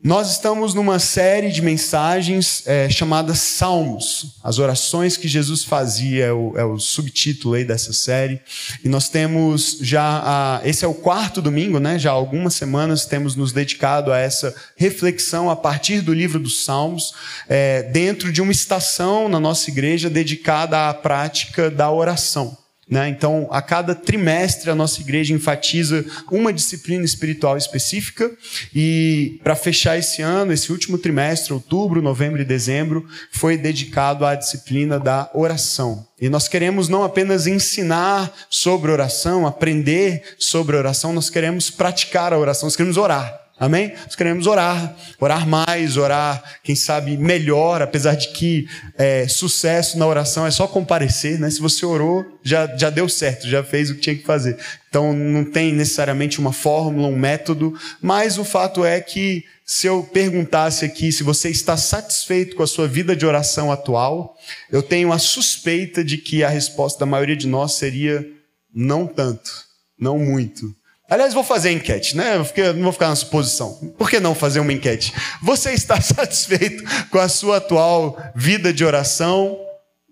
Nós estamos numa série de mensagens é, chamada Salmos, as orações que Jesus fazia, é o, é o, subtítulo aí dessa série. E nós temos já, a, esse é o quarto domingo, né? Já há algumas semanas temos nos dedicado a essa reflexão a partir do livro dos Salmos, é, dentro de uma estação na nossa igreja dedicada à prática da oração. Né? Então, a cada trimestre, a nossa igreja enfatiza uma disciplina espiritual específica. E, para fechar esse ano, esse último trimestre, outubro, novembro e dezembro, foi dedicado à disciplina da oração. E nós queremos não apenas ensinar sobre oração, aprender sobre oração, nós queremos praticar a oração, nós queremos orar. Amém? Nós queremos orar, orar mais, orar, quem sabe, melhor, apesar de que é, sucesso na oração é só comparecer, né? Se você orou, já, já deu certo, já fez o que tinha que fazer. Então não tem necessariamente uma fórmula, um método, mas o fato é que se eu perguntasse aqui se você está satisfeito com a sua vida de oração atual, eu tenho a suspeita de que a resposta da maioria de nós seria não tanto, não muito. Aliás, vou fazer enquete, né? Não vou ficar na suposição. Por que não fazer uma enquete? Você está satisfeito com a sua atual vida de oração?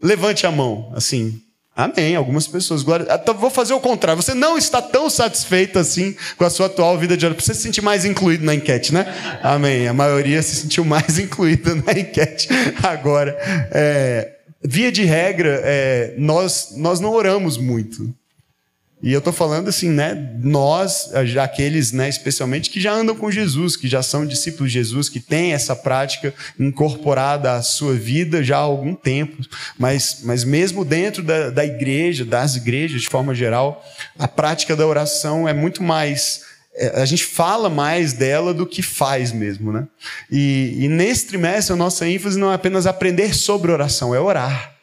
Levante a mão, assim. Amém. Algumas pessoas. Glória. Então, vou fazer o contrário. Você não está tão satisfeito assim com a sua atual vida de oração. Você se sentir mais incluído na enquete, né? Amém. A maioria se sentiu mais incluída na enquete agora. É, via de regra, é, nós, nós não oramos muito. E eu estou falando assim, né? Nós, aqueles, né, especialmente que já andam com Jesus, que já são discípulos de Jesus, que têm essa prática incorporada à sua vida já há algum tempo, mas, mas mesmo dentro da, da igreja, das igrejas de forma geral, a prática da oração é muito mais é, a gente fala mais dela do que faz mesmo, né? E, e nesse trimestre a nossa ênfase não é apenas aprender sobre oração, é orar.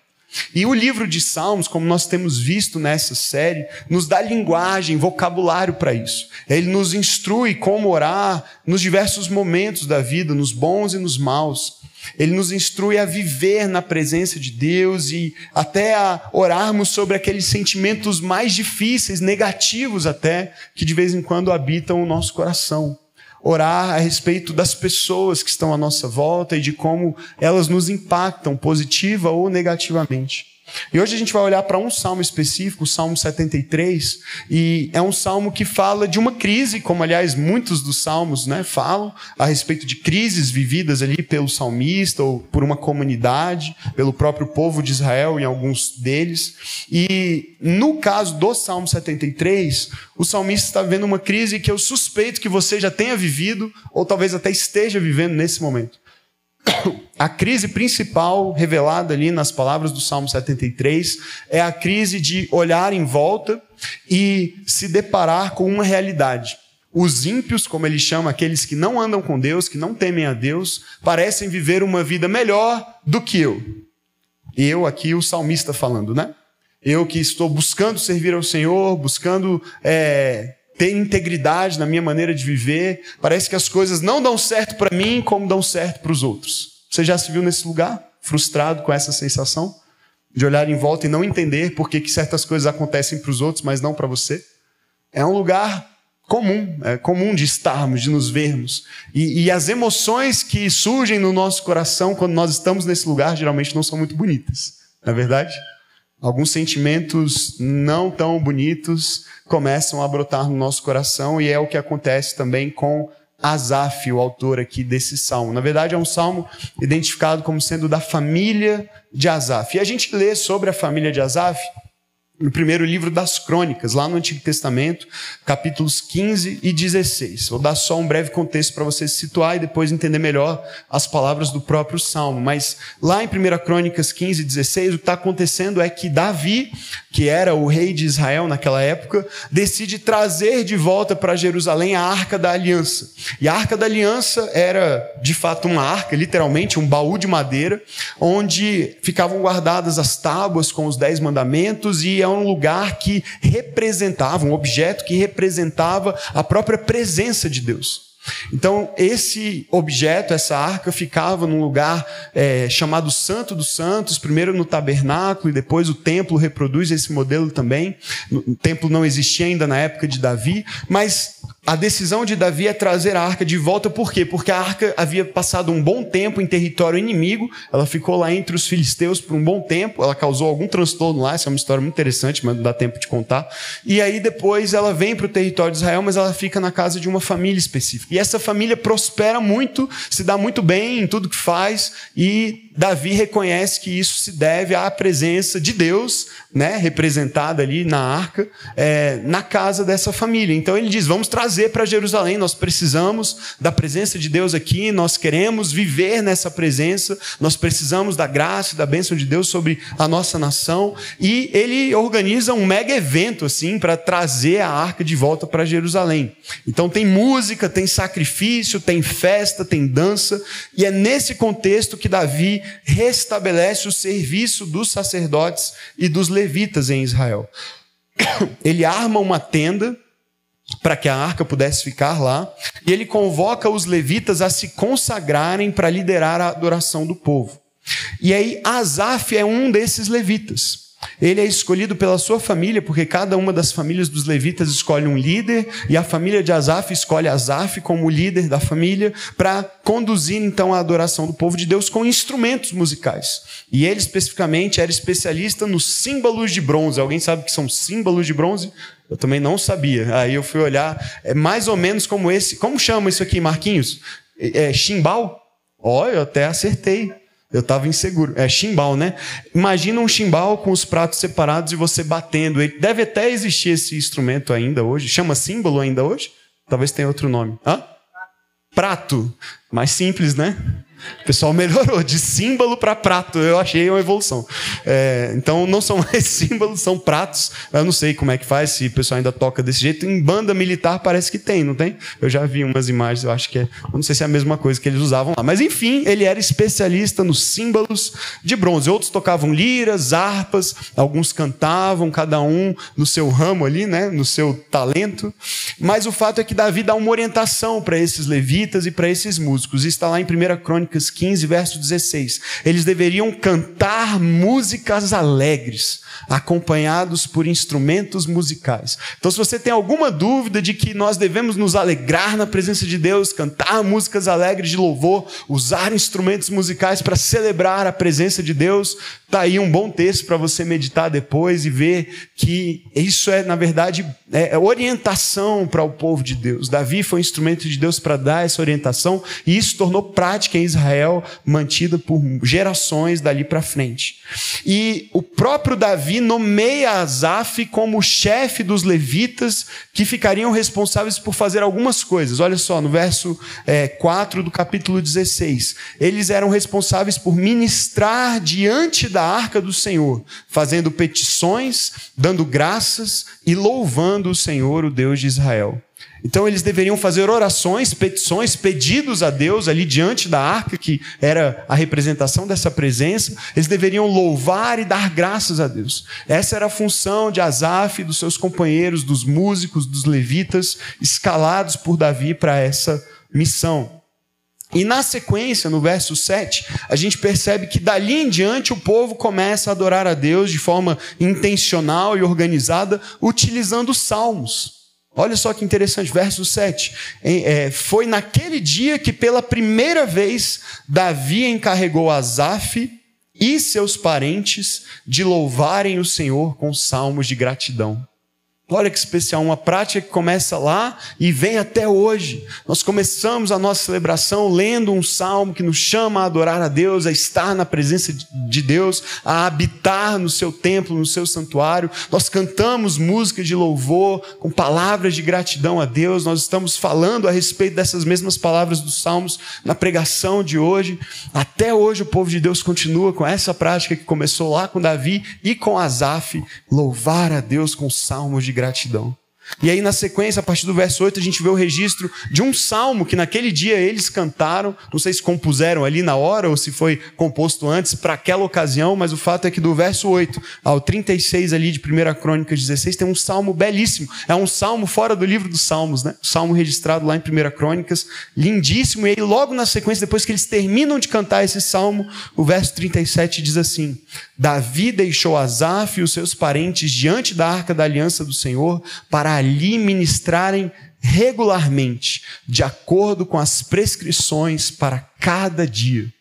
E o livro de Salmos, como nós temos visto nessa série, nos dá linguagem, vocabulário para isso. Ele nos instrui como orar nos diversos momentos da vida, nos bons e nos maus. Ele nos instrui a viver na presença de Deus e até a orarmos sobre aqueles sentimentos mais difíceis, negativos até, que de vez em quando habitam o nosso coração orar a respeito das pessoas que estão à nossa volta e de como elas nos impactam, positiva ou negativamente. E hoje a gente vai olhar para um salmo específico, o Salmo 73, e é um salmo que fala de uma crise, como aliás muitos dos salmos né, falam, a respeito de crises vividas ali pelo salmista ou por uma comunidade, pelo próprio povo de Israel em alguns deles. E no caso do Salmo 73, o salmista está vivendo uma crise que eu suspeito que você já tenha vivido, ou talvez até esteja vivendo nesse momento. A crise principal revelada ali nas palavras do Salmo 73 é a crise de olhar em volta e se deparar com uma realidade. Os ímpios, como ele chama, aqueles que não andam com Deus, que não temem a Deus, parecem viver uma vida melhor do que eu. Eu aqui, o salmista falando, né? Eu que estou buscando servir ao Senhor, buscando é, ter integridade na minha maneira de viver. Parece que as coisas não dão certo para mim como dão certo para os outros. Você já se viu nesse lugar, frustrado com essa sensação? De olhar em volta e não entender por que, certas coisas acontecem para os outros, mas não para você? É um lugar comum, é comum de estarmos, de nos vermos. E, e as emoções que surgem no nosso coração quando nós estamos nesse lugar geralmente não são muito bonitas, não é verdade? Alguns sentimentos não tão bonitos começam a brotar no nosso coração e é o que acontece também com Asaf, o autor aqui desse salmo. Na verdade, é um salmo identificado como sendo da família de Asaf. E a gente lê sobre a família de Asaf no primeiro livro das Crônicas, lá no Antigo Testamento, capítulos 15 e 16. Vou dar só um breve contexto para você se situar e depois entender melhor as palavras do próprio Salmo. Mas lá em 1 Crônicas 15 e 16, o que está acontecendo é que Davi, que era o rei de Israel naquela época, decide trazer de volta para Jerusalém a Arca da Aliança. E a Arca da Aliança era, de fato, uma arca, literalmente, um baú de madeira, onde ficavam guardadas as tábuas com os dez mandamentos e é um lugar que representava, um objeto que representava a própria presença de Deus. Então, esse objeto, essa arca, ficava num lugar é, chamado Santo dos Santos, primeiro no tabernáculo e depois o templo reproduz esse modelo também. O templo não existia ainda na época de Davi, mas a decisão de Davi é trazer a arca de volta, por quê? Porque a arca havia passado um bom tempo em território inimigo, ela ficou lá entre os filisteus por um bom tempo, ela causou algum transtorno lá, essa é uma história muito interessante, mas não dá tempo de contar. E aí depois ela vem para o território de Israel, mas ela fica na casa de uma família específica. E essa família prospera muito, se dá muito bem em tudo que faz, e Davi reconhece que isso se deve à presença de Deus, né, representada ali na arca, é, na casa dessa família. Então ele diz: vamos trazer para Jerusalém, nós precisamos da presença de Deus aqui, nós queremos viver nessa presença, nós precisamos da graça da bênção de Deus sobre a nossa nação. E ele organiza um mega evento assim para trazer a arca de volta para Jerusalém. Então tem música, tem sacrifício, tem festa, tem dança, e é nesse contexto que Davi restabelece o serviço dos sacerdotes e dos levitas em Israel. Ele arma uma tenda para que a arca pudesse ficar lá, e ele convoca os levitas a se consagrarem para liderar a adoração do povo. E aí Asaf é um desses levitas. Ele é escolhido pela sua família, porque cada uma das famílias dos levitas escolhe um líder, e a família de Asaf escolhe Asaf como líder da família, para conduzir então a adoração do povo de Deus com instrumentos musicais. E ele especificamente era especialista nos símbolos de bronze. Alguém sabe que são símbolos de bronze? Eu também não sabia. Aí eu fui olhar, é mais ou menos como esse. Como chama isso aqui, Marquinhos? É, é chimbal? Olha, eu até acertei. Eu estava inseguro. É chimbal, né? Imagina um chimbal com os pratos separados e você batendo. Ele deve até existir esse instrumento ainda hoje. Chama símbolo ainda hoje? Talvez tenha outro nome. Hã? Prato. Mais simples, né? O pessoal melhorou de símbolo para prato. Eu achei uma evolução. É, então não são mais símbolos, são pratos. Eu não sei como é que faz, se o pessoal ainda toca desse jeito. Em banda militar parece que tem, não tem? Eu já vi umas imagens, eu acho que é. Eu não sei se é a mesma coisa que eles usavam lá. Mas enfim, ele era especialista nos símbolos de bronze. Outros tocavam liras, harpas, alguns cantavam, cada um no seu ramo ali, né? no seu talento. Mas o fato é que Davi dá uma orientação para esses levitas e para esses músicos. Isso está lá em 1 Crônica Crônicas 15, verso 16. Eles deveriam cantar músicas alegres, acompanhados por instrumentos musicais. Então, se você tem alguma dúvida de que nós devemos nos alegrar na presença de Deus, cantar músicas alegres de louvor, usar instrumentos musicais para celebrar a presença de Deus, tá aí um bom texto para você meditar depois e ver que isso é, na verdade, é orientação para o povo de Deus. Davi foi um instrumento de Deus para dar essa orientação e isso tornou prática em Israel Israel mantida por gerações dali para frente. E o próprio Davi nomeia Asaf como chefe dos levitas que ficariam responsáveis por fazer algumas coisas. Olha só, no verso é, 4 do capítulo 16. Eles eram responsáveis por ministrar diante da arca do Senhor, fazendo petições, dando graças e louvando o Senhor, o Deus de Israel. Então eles deveriam fazer orações, petições, pedidos a Deus ali diante da arca, que era a representação dessa presença. Eles deveriam louvar e dar graças a Deus. Essa era a função de Asaf dos seus companheiros, dos músicos, dos levitas, escalados por Davi para essa missão. E na sequência, no verso 7, a gente percebe que dali em diante o povo começa a adorar a Deus de forma intencional e organizada, utilizando salmos. Olha só que interessante, verso 7. É, foi naquele dia que pela primeira vez Davi encarregou Asaf e seus parentes de louvarem o Senhor com salmos de gratidão. Olha que especial, uma prática que começa lá e vem até hoje. Nós começamos a nossa celebração lendo um salmo que nos chama a adorar a Deus, a estar na presença de Deus, a habitar no seu templo, no seu santuário. Nós cantamos música de louvor com palavras de gratidão a Deus. Nós estamos falando a respeito dessas mesmas palavras dos salmos na pregação de hoje. Até hoje o povo de Deus continua com essa prática que começou lá com Davi e com Asaf, louvar a Deus com salmos de gratidão. E aí, na sequência, a partir do verso 8, a gente vê o registro de um salmo que naquele dia eles cantaram. Não sei se compuseram ali na hora ou se foi composto antes para aquela ocasião, mas o fato é que do verso 8 ao 36 ali de 1 Crônicas 16 tem um salmo belíssimo. É um salmo fora do livro dos Salmos, né? salmo registrado lá em 1 Crônicas, lindíssimo. E aí, logo na sequência, depois que eles terminam de cantar esse salmo, o verso 37 diz assim: Davi deixou Asaf e os seus parentes diante da arca da aliança do Senhor para ali ministrarem regularmente, de acordo com as prescrições para cada dia.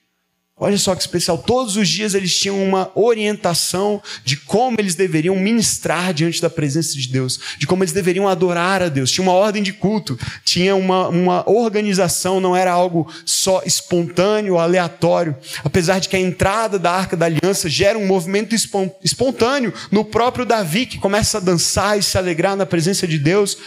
Olha só que especial, todos os dias eles tinham uma orientação de como eles deveriam ministrar diante da presença de Deus, de como eles deveriam adorar a Deus. Tinha uma ordem de culto, tinha uma, uma organização, não era algo só espontâneo, aleatório. Apesar de que a entrada da arca da aliança gera um movimento espontâneo no próprio Davi, que começa a dançar e se alegrar na presença de Deus.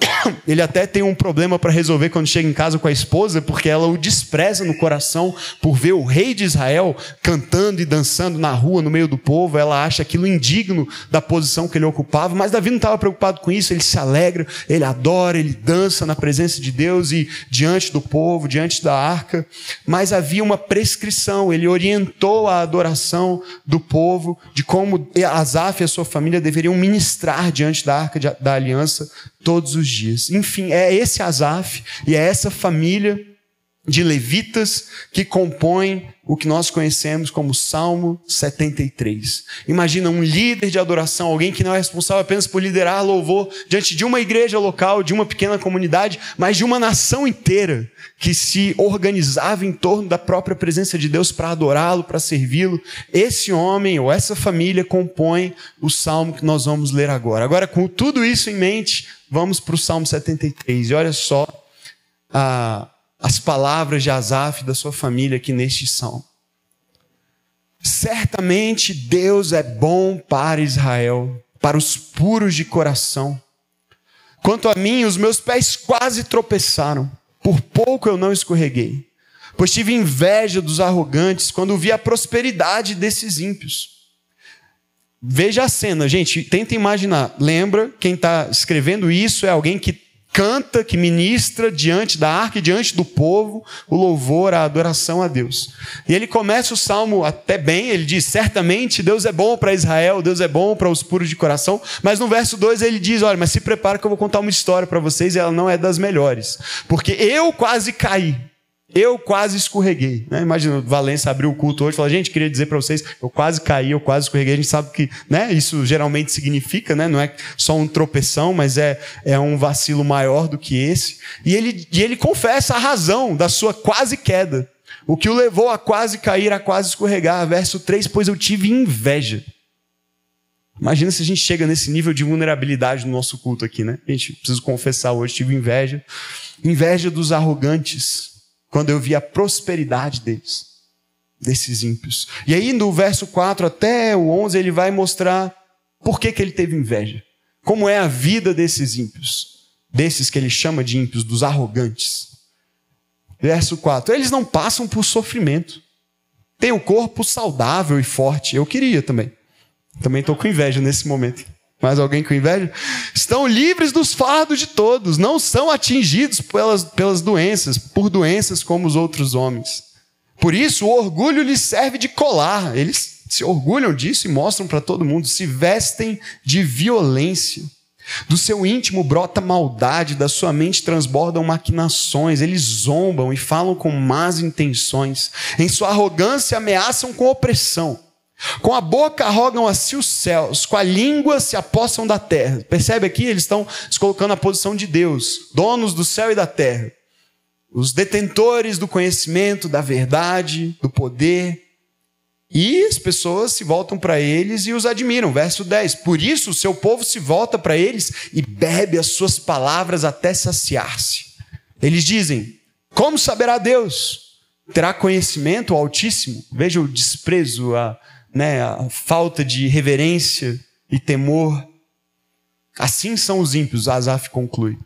ele até tem um problema para resolver quando chega em casa com a esposa, porque ela o despreza no coração por ver o rei de Israel cantando e dançando na rua, no meio do povo. Ela acha aquilo indigno da posição que ele ocupava, mas Davi não estava preocupado com isso. Ele se alegra, ele adora, ele dança na presença de Deus e diante do povo, diante da arca. Mas havia uma prescrição, ele orientou a adoração do povo, de como Asaf e a sua família deveriam ministrar diante da arca da aliança todos os dias. Enfim, é esse Asaf e é essa família de levitas que compõem o que nós conhecemos como Salmo 73. Imagina um líder de adoração, alguém que não é responsável apenas por liderar louvor diante de uma igreja local, de uma pequena comunidade, mas de uma nação inteira que se organizava em torno da própria presença de Deus para adorá-lo, para servi-lo. Esse homem ou essa família compõe o salmo que nós vamos ler agora. Agora, com tudo isso em mente, vamos para o Salmo 73. E olha só a as palavras de Asaf e da sua família aqui neste salmo. Certamente Deus é bom para Israel, para os puros de coração. Quanto a mim, os meus pés quase tropeçaram, por pouco eu não escorreguei, pois tive inveja dos arrogantes quando vi a prosperidade desses ímpios. Veja a cena, gente, tenta imaginar. Lembra, quem está escrevendo isso é alguém que canta, que ministra diante da arca e diante do povo o louvor, a adoração a Deus. E ele começa o salmo até bem, ele diz: Certamente Deus é bom para Israel, Deus é bom para os puros de coração. Mas no verso 2 ele diz: Olha, mas se prepara que eu vou contar uma história para vocês e ela não é das melhores. Porque eu quase caí. Eu quase escorreguei. Né? Imagina, Valência abriu o culto hoje e falou: gente, queria dizer para vocês, eu quase caí, eu quase escorreguei. A gente sabe que né, isso geralmente significa, né? não é só um tropeção, mas é, é um vacilo maior do que esse. E ele, e ele confessa a razão da sua quase queda. O que o levou a quase cair, a quase escorregar. Verso 3: Pois eu tive inveja. Imagina se a gente chega nesse nível de vulnerabilidade no nosso culto aqui, né? A gente precisa confessar hoje, tive inveja. Inveja dos arrogantes quando eu vi a prosperidade deles, desses ímpios. E aí, no verso 4 até o 11, ele vai mostrar por que, que ele teve inveja. Como é a vida desses ímpios, desses que ele chama de ímpios, dos arrogantes. Verso 4: Eles não passam por sofrimento, têm o um corpo saudável e forte. Eu queria também. Também estou com inveja nesse momento. Mais alguém com inveja? Estão livres dos fardos de todos, não são atingidos pelas, pelas doenças, por doenças como os outros homens. Por isso, o orgulho lhes serve de colar. Eles se orgulham disso e mostram para todo mundo, se vestem de violência. Do seu íntimo brota maldade, da sua mente transbordam maquinações, eles zombam e falam com más intenções. Em sua arrogância ameaçam com opressão. Com a boca arrogam a si os céus, com a língua se apossam da terra. Percebe aqui? Eles estão se colocando na posição de Deus, donos do céu e da terra. Os detentores do conhecimento, da verdade, do poder. E as pessoas se voltam para eles e os admiram. Verso 10. Por isso o seu povo se volta para eles e bebe as suas palavras até saciar-se. Eles dizem: Como saberá Deus? Terá conhecimento Altíssimo? Veja o desprezo, a, né, a falta de reverência e temor. Assim são os ímpios, Asaf conclui.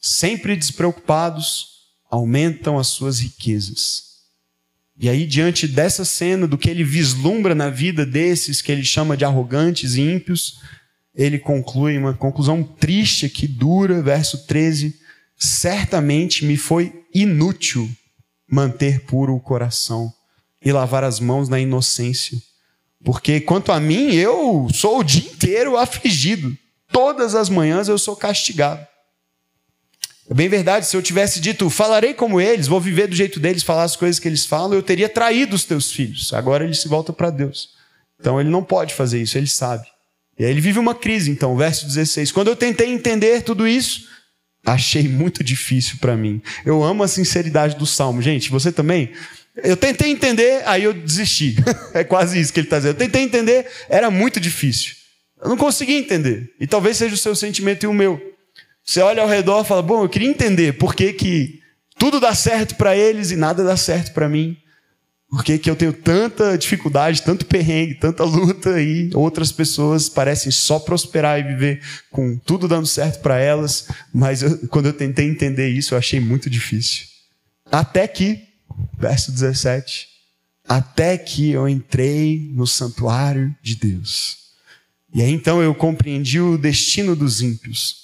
Sempre despreocupados, aumentam as suas riquezas. E aí, diante dessa cena, do que ele vislumbra na vida desses que ele chama de arrogantes e ímpios, ele conclui uma conclusão triste aqui, dura, verso 13. Certamente me foi inútil manter puro o coração e lavar as mãos na inocência. Porque quanto a mim, eu sou o dia inteiro afligido. Todas as manhãs eu sou castigado. É bem verdade, se eu tivesse dito, falarei como eles, vou viver do jeito deles, falar as coisas que eles falam, eu teria traído os teus filhos. Agora ele se volta para Deus. Então ele não pode fazer isso, ele sabe. E aí ele vive uma crise, então, verso 16. Quando eu tentei entender tudo isso, achei muito difícil para mim. Eu amo a sinceridade do salmo. Gente, você também? Eu tentei entender, aí eu desisti. é quase isso que ele está dizendo. Eu tentei entender, era muito difícil. Eu não consegui entender. E talvez seja o seu sentimento e o meu. Você olha ao redor e fala: Bom, eu queria entender por que, que tudo dá certo para eles e nada dá certo para mim. Por que, que eu tenho tanta dificuldade, tanto perrengue, tanta luta e outras pessoas parecem só prosperar e viver com tudo dando certo para elas, mas eu, quando eu tentei entender isso, eu achei muito difícil. Até que, verso 17, até que eu entrei no santuário de Deus. E aí então eu compreendi o destino dos ímpios.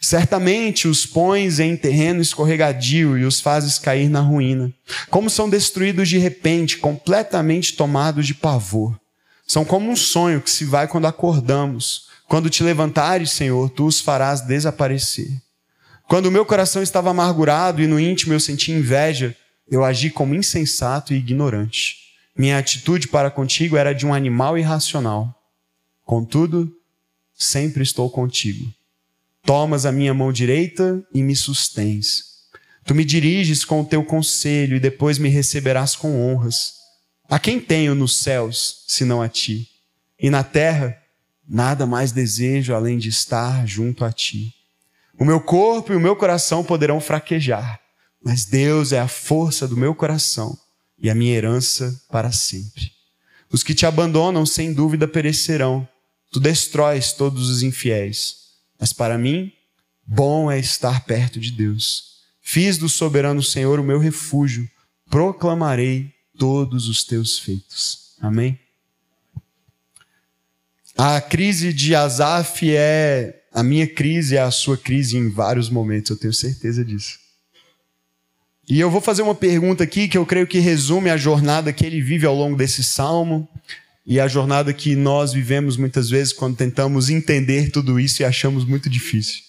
Certamente os pões em terreno escorregadio e os fazes cair na ruína. Como são destruídos de repente, completamente tomados de pavor. São como um sonho que se vai quando acordamos. Quando te levantares, Senhor, tu os farás desaparecer. Quando o meu coração estava amargurado e no íntimo eu senti inveja, eu agi como insensato e ignorante. Minha atitude para contigo era de um animal irracional. Contudo, sempre estou contigo Tomas a minha mão direita e me sustens. Tu me diriges com o teu conselho e depois me receberás com honras. A quem tenho nos céus, senão a ti? E na terra, nada mais desejo além de estar junto a ti. O meu corpo e o meu coração poderão fraquejar, mas Deus é a força do meu coração e a minha herança para sempre. Os que te abandonam, sem dúvida, perecerão. Tu destróis todos os infiéis. Mas para mim, bom é estar perto de Deus. Fiz do soberano Senhor o meu refúgio, proclamarei todos os teus feitos. Amém? A crise de Asaf é a minha crise, é a sua crise em vários momentos, eu tenho certeza disso. E eu vou fazer uma pergunta aqui que eu creio que resume a jornada que ele vive ao longo desse salmo e a jornada que nós vivemos muitas vezes quando tentamos entender tudo isso e achamos muito difícil.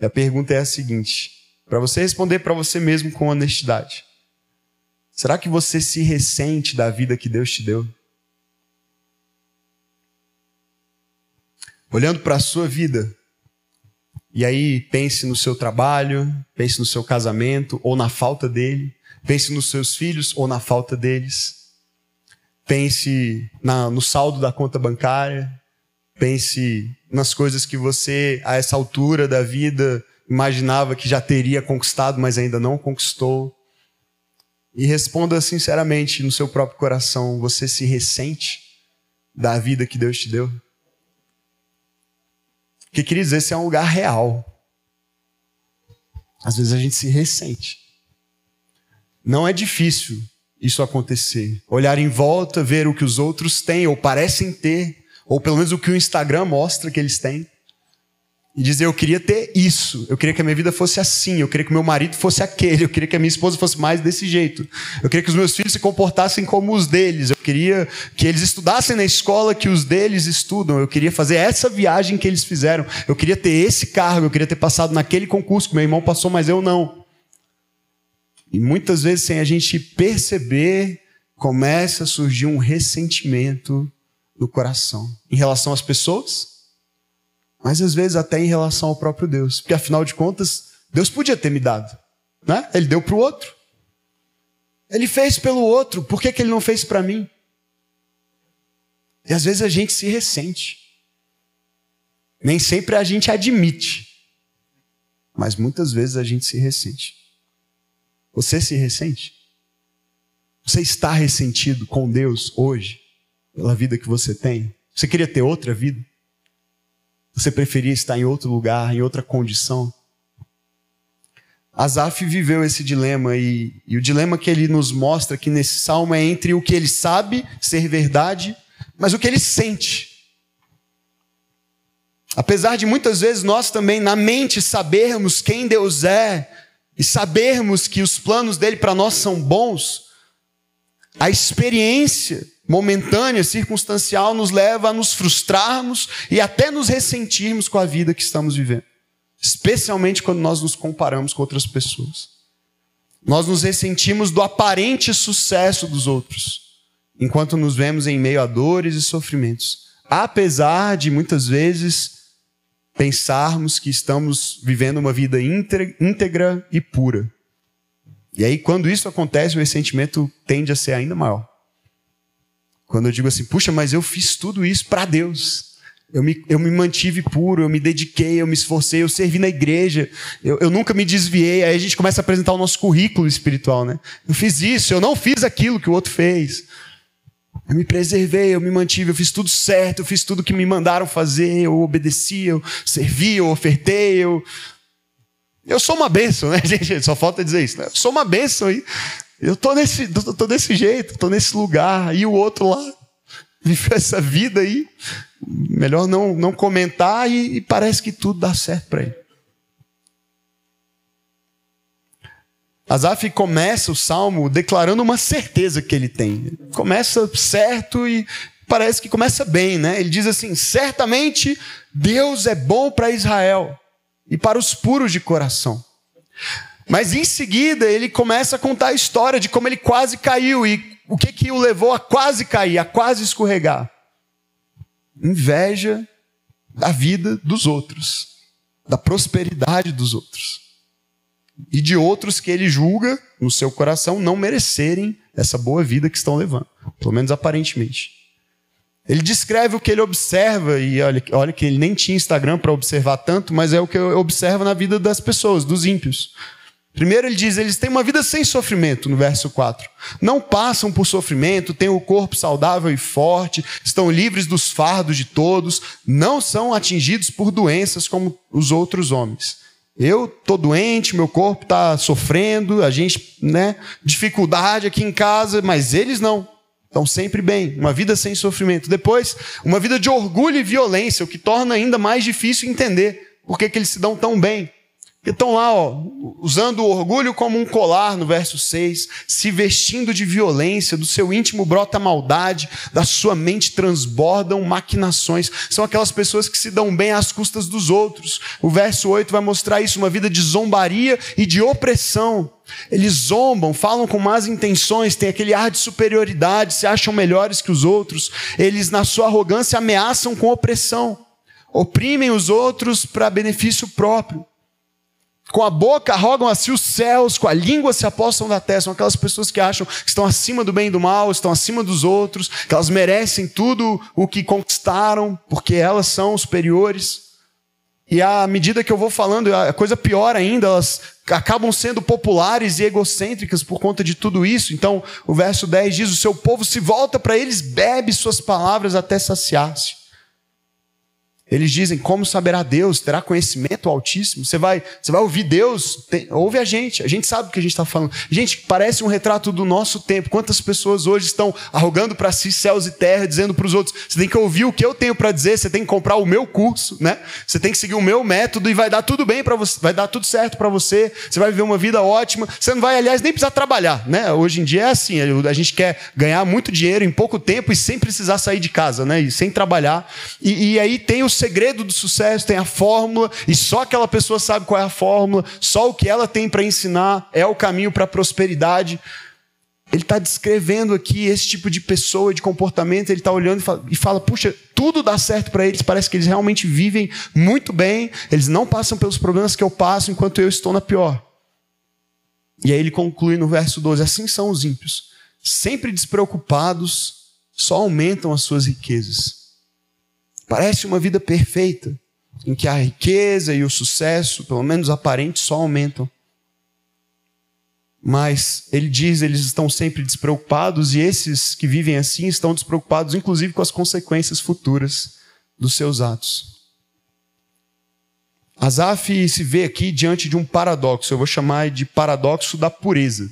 E a pergunta é a seguinte: para você responder para você mesmo com honestidade, será que você se ressente da vida que Deus te deu? Olhando para a sua vida, e aí pense no seu trabalho, pense no seu casamento ou na falta dele, pense nos seus filhos ou na falta deles pense na, no saldo da conta bancária, pense nas coisas que você, a essa altura da vida, imaginava que já teria conquistado, mas ainda não conquistou. E responda sinceramente no seu próprio coração: você se ressente da vida que Deus te deu? Que queridos, esse é um lugar real. Às vezes a gente se ressente. Não é difícil isso acontecer. Olhar em volta, ver o que os outros têm ou parecem ter, ou pelo menos o que o Instagram mostra que eles têm. E dizer, eu queria ter isso, eu queria que a minha vida fosse assim, eu queria que meu marido fosse aquele, eu queria que a minha esposa fosse mais desse jeito, eu queria que os meus filhos se comportassem como os deles, eu queria que eles estudassem na escola que os deles estudam, eu queria fazer essa viagem que eles fizeram, eu queria ter esse cargo, eu queria ter passado naquele concurso que meu irmão passou, mas eu não. E muitas vezes, sem a gente perceber, começa a surgir um ressentimento no coração em relação às pessoas, mas às vezes até em relação ao próprio Deus, porque afinal de contas, Deus podia ter me dado, né? Ele deu para o outro. Ele fez pelo outro, por que, que ele não fez para mim? E às vezes a gente se ressente. Nem sempre a gente admite. Mas muitas vezes a gente se ressente. Você se ressente? Você está ressentido com Deus hoje, pela vida que você tem? Você queria ter outra vida? Você preferia estar em outro lugar, em outra condição? Asaf viveu esse dilema e, e, o dilema que ele nos mostra aqui nesse salmo é entre o que ele sabe ser verdade, mas o que ele sente. Apesar de muitas vezes nós também na mente sabermos quem Deus é e sabermos que os planos dele para nós são bons, a experiência momentânea, circunstancial, nos leva a nos frustrarmos e até nos ressentirmos com a vida que estamos vivendo especialmente quando nós nos comparamos com outras pessoas. Nós nos ressentimos do aparente sucesso dos outros, enquanto nos vemos em meio a dores e sofrimentos, apesar de muitas vezes pensarmos que estamos vivendo uma vida íntegra e pura. E aí, quando isso acontece, o ressentimento tende a ser ainda maior. Quando eu digo assim, puxa, mas eu fiz tudo isso para Deus. Eu me, eu me mantive puro, eu me dediquei, eu me esforcei, eu servi na igreja, eu, eu nunca me desviei. Aí a gente começa a apresentar o nosso currículo espiritual, né? Eu fiz isso, eu não fiz aquilo que o outro fez. Eu me preservei, eu me mantive, eu fiz tudo certo, eu fiz tudo que me mandaram fazer, eu obedeci, eu servi, eu ofertei, eu. Eu sou uma bênção, né, gente? Só falta dizer isso, né? Eu sou uma bênção aí. Eu tô nesse, tô, desse jeito, tô nesse lugar, e o outro lá viveu essa vida aí melhor não, não comentar e, e parece que tudo dá certo para ele. Asaf começa o salmo declarando uma certeza que ele tem. Começa certo e parece que começa bem, né? Ele diz assim: certamente Deus é bom para Israel e para os puros de coração. Mas em seguida ele começa a contar a história de como ele quase caiu e o que, que o levou a quase cair, a quase escorregar inveja da vida dos outros, da prosperidade dos outros. E de outros que ele julga no seu coração não merecerem essa boa vida que estão levando, pelo menos aparentemente. Ele descreve o que ele observa, e olha, olha que ele nem tinha Instagram para observar tanto, mas é o que eu observo na vida das pessoas, dos ímpios. Primeiro ele diz, eles têm uma vida sem sofrimento, no verso 4. Não passam por sofrimento, têm o corpo saudável e forte, estão livres dos fardos de todos, não são atingidos por doenças como os outros homens. Eu tô doente, meu corpo está sofrendo, a gente, né, dificuldade aqui em casa, mas eles não. Estão sempre bem, uma vida sem sofrimento. Depois, uma vida de orgulho e violência, o que torna ainda mais difícil entender por que, que eles se dão tão bem. Que estão lá, ó, usando o orgulho como um colar, no verso 6, se vestindo de violência, do seu íntimo brota maldade, da sua mente transbordam maquinações. São aquelas pessoas que se dão bem às custas dos outros. O verso 8 vai mostrar isso, uma vida de zombaria e de opressão. Eles zombam, falam com más intenções, têm aquele ar de superioridade, se acham melhores que os outros. Eles, na sua arrogância, ameaçam com opressão. Oprimem os outros para benefício próprio. Com a boca arrogam a si os céus, com a língua se apostam da terra. São aquelas pessoas que acham que estão acima do bem e do mal, estão acima dos outros, que elas merecem tudo o que conquistaram, porque elas são superiores. E à medida que eu vou falando, a coisa pior ainda, elas acabam sendo populares e egocêntricas por conta de tudo isso. Então, o verso 10 diz: O seu povo se volta para eles, bebe suas palavras até saciar-se. Eles dizem: Como saberá Deus? Terá conhecimento altíssimo? Você vai, você vai ouvir Deus? Tem, ouve a gente. A gente sabe o que a gente está falando. Gente, parece um retrato do nosso tempo. Quantas pessoas hoje estão arrogando para si céus e terra, dizendo para os outros: Você tem que ouvir o que eu tenho para dizer. Você tem que comprar o meu curso, né? Você tem que seguir o meu método e vai dar tudo bem para você. Vai dar tudo certo para você. Você vai viver uma vida ótima. Você não vai, aliás, nem precisar trabalhar, né? Hoje em dia é assim. A gente quer ganhar muito dinheiro em pouco tempo e sem precisar sair de casa, né? E sem trabalhar. E, e aí tem os segredo do sucesso, tem a fórmula, e só aquela pessoa sabe qual é a fórmula, só o que ela tem para ensinar é o caminho para a prosperidade. Ele está descrevendo aqui esse tipo de pessoa, de comportamento, ele está olhando e fala, e fala, puxa, tudo dá certo para eles, parece que eles realmente vivem muito bem, eles não passam pelos problemas que eu passo enquanto eu estou na pior. E aí ele conclui no verso 12: assim são os ímpios, sempre despreocupados só aumentam as suas riquezas. Parece uma vida perfeita, em que a riqueza e o sucesso, pelo menos aparente, só aumentam. Mas ele diz, eles estão sempre despreocupados e esses que vivem assim estão despreocupados inclusive com as consequências futuras dos seus atos. Asaf se vê aqui diante de um paradoxo, eu vou chamar de paradoxo da pureza.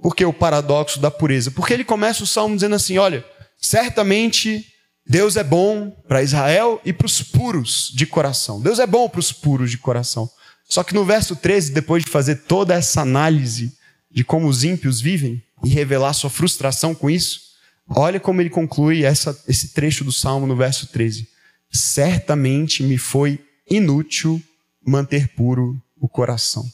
Por que o paradoxo da pureza? Porque ele começa o salmo dizendo assim: olha, certamente Deus é bom para Israel e para os puros de coração. Deus é bom para os puros de coração. Só que no verso 13, depois de fazer toda essa análise de como os ímpios vivem e revelar sua frustração com isso, olha como ele conclui essa, esse trecho do salmo no verso 13: Certamente me foi inútil manter puro o coração.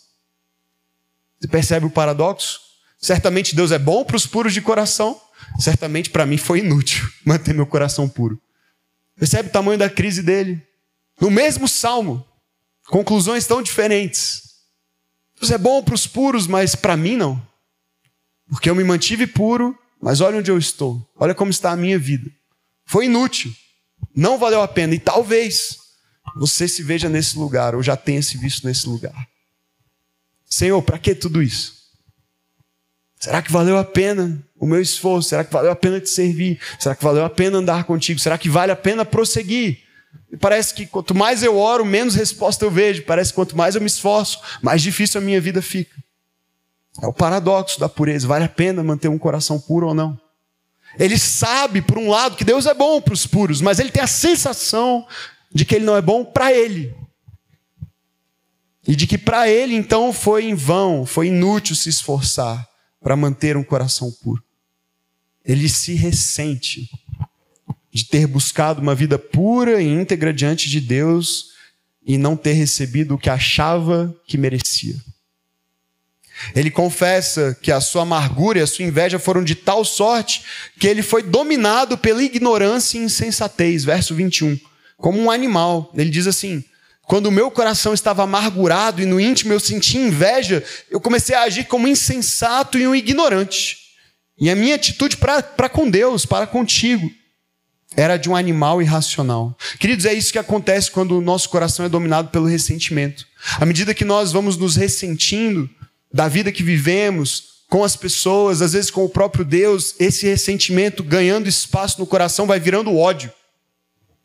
Você percebe o paradoxo? Certamente Deus é bom para os puros de coração, certamente para mim foi inútil manter meu coração puro. Percebe o tamanho da crise dele? No mesmo salmo, conclusões tão diferentes. Deus é bom para os puros, mas para mim não. Porque eu me mantive puro, mas olha onde eu estou. Olha como está a minha vida. Foi inútil. Não valeu a pena. E talvez você se veja nesse lugar, ou já tenha se visto nesse lugar. Senhor, para que tudo isso? Será que valeu a pena o meu esforço? Será que valeu a pena te servir? Será que valeu a pena andar contigo? Será que vale a pena prosseguir? Parece que quanto mais eu oro, menos resposta eu vejo. Parece que quanto mais eu me esforço, mais difícil a minha vida fica. É o paradoxo da pureza. Vale a pena manter um coração puro ou não? Ele sabe, por um lado, que Deus é bom para os puros, mas ele tem a sensação de que ele não é bom para ele. E de que para ele, então, foi em vão, foi inútil se esforçar para manter um coração puro. Ele se ressente de ter buscado uma vida pura e íntegra diante de Deus e não ter recebido o que achava que merecia. Ele confessa que a sua amargura e a sua inveja foram de tal sorte que ele foi dominado pela ignorância e insensatez. Verso 21 como um animal. Ele diz assim: quando o meu coração estava amargurado e no íntimo eu sentia inveja, eu comecei a agir como insensato e um ignorante. E a minha atitude para com Deus, para contigo, era de um animal irracional. Queridos, é isso que acontece quando o nosso coração é dominado pelo ressentimento. À medida que nós vamos nos ressentindo da vida que vivemos, com as pessoas, às vezes com o próprio Deus, esse ressentimento ganhando espaço no coração vai virando ódio.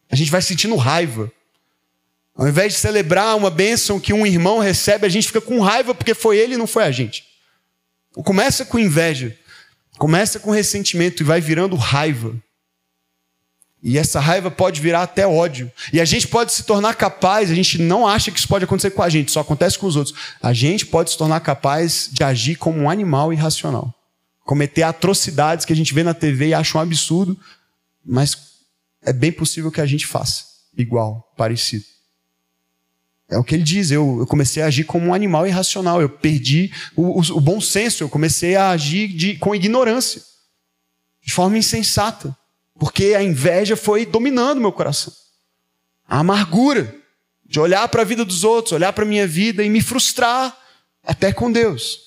A gente vai sentindo raiva. Ao invés de celebrar uma bênção que um irmão recebe, a gente fica com raiva porque foi ele e não foi a gente. Começa com inveja, começa com ressentimento e vai virando raiva. E essa raiva pode virar até ódio. E a gente pode se tornar capaz, a gente não acha que isso pode acontecer com a gente, só acontece com os outros. A gente pode se tornar capaz de agir como um animal irracional. Cometer atrocidades que a gente vê na TV e acha um absurdo, mas é bem possível que a gente faça igual, parecido. É o que ele diz. Eu, eu comecei a agir como um animal irracional. Eu perdi o, o, o bom senso. Eu comecei a agir de, com ignorância, de forma insensata, porque a inveja foi dominando meu coração. A amargura de olhar para a vida dos outros, olhar para a minha vida e me frustrar até com Deus.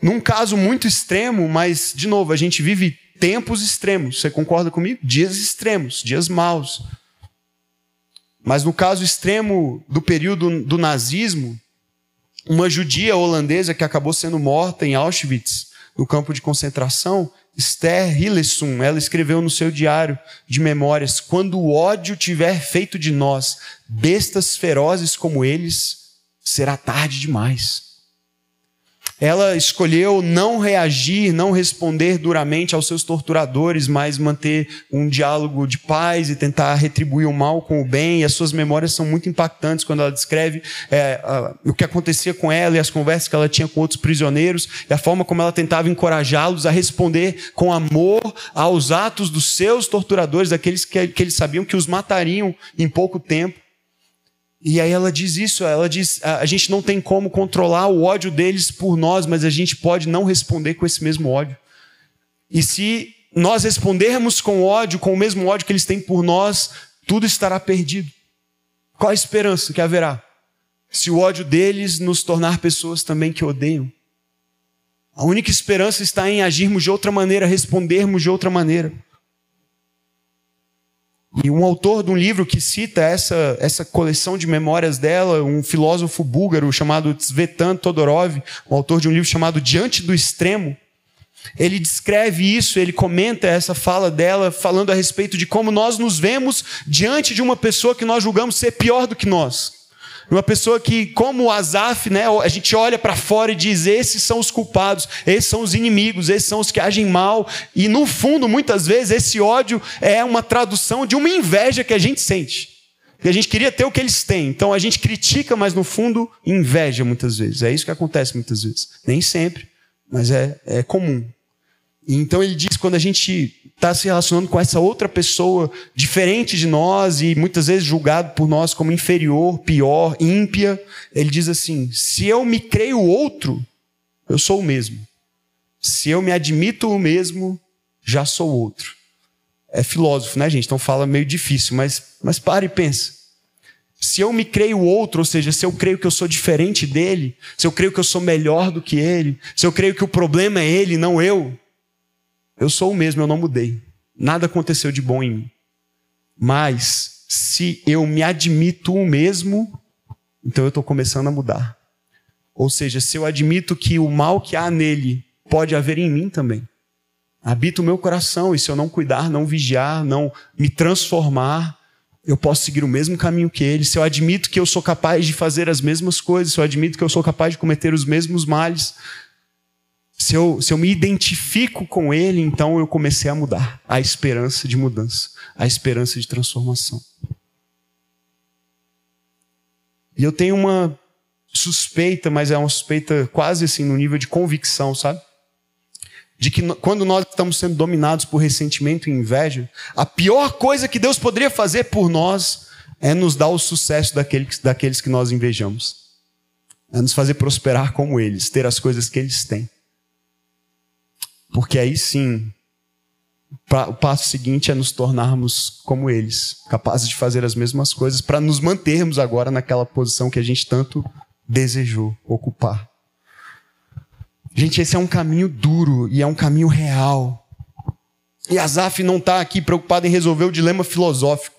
Num caso muito extremo, mas, de novo, a gente vive tempos extremos. Você concorda comigo? Dias extremos, dias maus. Mas no caso extremo do período do nazismo, uma judia holandesa que acabou sendo morta em Auschwitz, no campo de concentração, Esther Hillesum, ela escreveu no seu diário de memórias: Quando o ódio tiver feito de nós bestas ferozes como eles, será tarde demais ela escolheu não reagir, não responder duramente aos seus torturadores, mas manter um diálogo de paz e tentar retribuir o mal com o bem. E as suas memórias são muito impactantes quando ela descreve é, a, o que acontecia com ela e as conversas que ela tinha com outros prisioneiros e a forma como ela tentava encorajá-los a responder com amor aos atos dos seus torturadores, daqueles que, que eles sabiam que os matariam em pouco tempo. E aí ela diz isso, ela diz: a gente não tem como controlar o ódio deles por nós, mas a gente pode não responder com esse mesmo ódio. E se nós respondermos com ódio, com o mesmo ódio que eles têm por nós, tudo estará perdido. Qual a esperança que haverá? Se o ódio deles nos tornar pessoas também que odeiam. A única esperança está em agirmos de outra maneira, respondermos de outra maneira. E um autor de um livro que cita essa, essa coleção de memórias dela, um filósofo búlgaro chamado Tsvetan Todorov, um autor de um livro chamado Diante do Extremo, ele descreve isso, ele comenta essa fala dela, falando a respeito de como nós nos vemos diante de uma pessoa que nós julgamos ser pior do que nós. Uma pessoa que, como o Azaf, né, a gente olha para fora e diz: esses são os culpados, esses são os inimigos, esses são os que agem mal. E no fundo, muitas vezes, esse ódio é uma tradução de uma inveja que a gente sente. E a gente queria ter o que eles têm. Então a gente critica, mas no fundo, inveja muitas vezes. É isso que acontece muitas vezes. Nem sempre, mas é, é comum. Então ele diz: quando a gente está se relacionando com essa outra pessoa diferente de nós e muitas vezes julgado por nós como inferior, pior, ímpia, ele diz assim: se eu me creio outro, eu sou o mesmo. Se eu me admito o mesmo, já sou outro. É filósofo, né, gente? Então fala meio difícil, mas, mas para e pensa. Se eu me creio outro, ou seja, se eu creio que eu sou diferente dele, se eu creio que eu sou melhor do que ele, se eu creio que o problema é ele, não eu, eu sou o mesmo, eu não mudei. Nada aconteceu de bom em mim. Mas, se eu me admito o mesmo, então eu estou começando a mudar. Ou seja, se eu admito que o mal que há nele pode haver em mim também. Habita o meu coração, e se eu não cuidar, não vigiar, não me transformar, eu posso seguir o mesmo caminho que ele. Se eu admito que eu sou capaz de fazer as mesmas coisas, se eu admito que eu sou capaz de cometer os mesmos males, se eu, se eu me identifico com ele, então eu comecei a mudar. A esperança de mudança, a esperança de transformação. E eu tenho uma suspeita, mas é uma suspeita quase assim no nível de convicção, sabe? De que quando nós estamos sendo dominados por ressentimento e inveja, a pior coisa que Deus poderia fazer por nós é nos dar o sucesso daqueles, daqueles que nós invejamos. É nos fazer prosperar como eles, ter as coisas que eles têm. Porque aí sim, o passo seguinte é nos tornarmos como eles, capazes de fazer as mesmas coisas para nos mantermos agora naquela posição que a gente tanto desejou ocupar. Gente, esse é um caminho duro e é um caminho real. E Azaf não está aqui preocupado em resolver o dilema filosófico